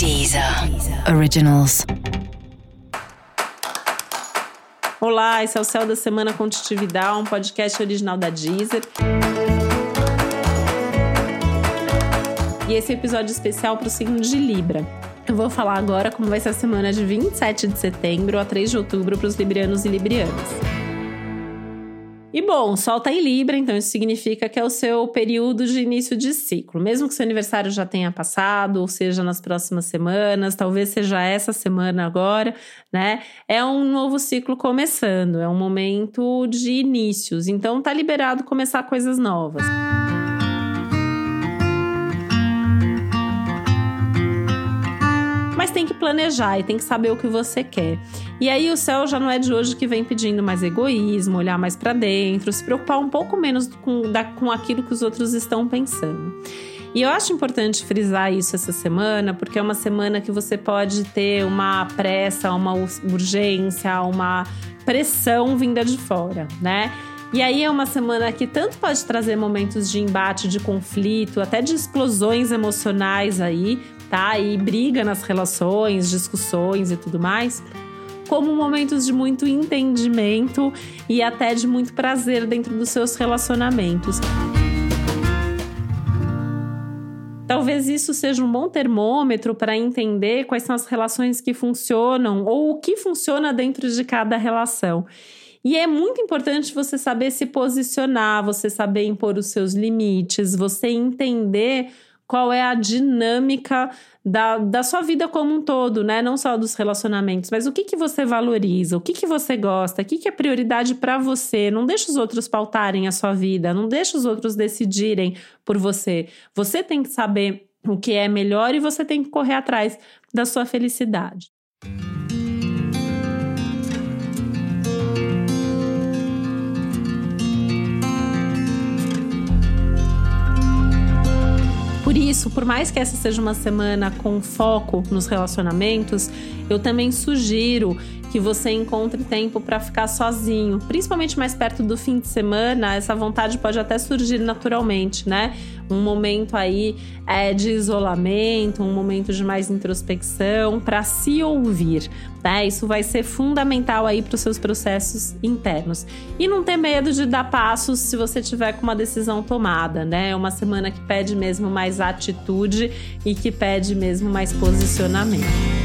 Deezer Originals. Olá, esse é o Céu da Semana com um podcast original da Deezer. E esse é episódio especial para o signo de Libra. Eu vou falar agora como vai ser a semana de 27 de setembro a 3 de outubro para os librianos e librianas. E bom, Sol tá em Libra, então isso significa que é o seu período de início de ciclo. Mesmo que seu aniversário já tenha passado, ou seja, nas próximas semanas, talvez seja essa semana agora, né? É um novo ciclo começando, é um momento de inícios. Então tá liberado começar coisas novas. Mas tem que planejar e tem que saber o que você quer. E aí o céu já não é de hoje que vem pedindo mais egoísmo, olhar mais para dentro, se preocupar um pouco menos com, da, com aquilo que os outros estão pensando. E eu acho importante frisar isso essa semana, porque é uma semana que você pode ter uma pressa, uma urgência, uma pressão vinda de fora, né? E aí é uma semana que tanto pode trazer momentos de embate, de conflito, até de explosões emocionais aí, tá? E briga nas relações, discussões e tudo mais como momentos de muito entendimento e até de muito prazer dentro dos seus relacionamentos. Talvez isso seja um bom termômetro para entender quais são as relações que funcionam ou o que funciona dentro de cada relação. E é muito importante você saber se posicionar, você saber impor os seus limites, você entender qual é a dinâmica da, da sua vida como um todo, né? Não só dos relacionamentos, mas o que, que você valoriza, o que, que você gosta, o que, que é prioridade para você. Não deixa os outros pautarem a sua vida, não deixa os outros decidirem por você. Você tem que saber o que é melhor e você tem que correr atrás da sua felicidade. Por isso, por mais que essa seja uma semana com foco nos relacionamentos, eu também sugiro que você encontre tempo para ficar sozinho, principalmente mais perto do fim de semana. Essa vontade pode até surgir naturalmente, né? Um momento aí é, de isolamento, um momento de mais introspecção, para se ouvir, né? Isso vai ser fundamental aí para os seus processos internos. E não ter medo de dar passos se você tiver com uma decisão tomada, né? É uma semana que pede mesmo mais atitude e que pede mesmo mais posicionamento.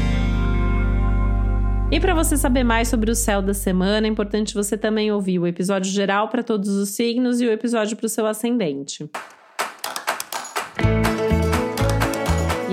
E para você saber mais sobre o céu da semana, é importante você também ouvir o episódio geral para todos os signos e o episódio para o seu ascendente.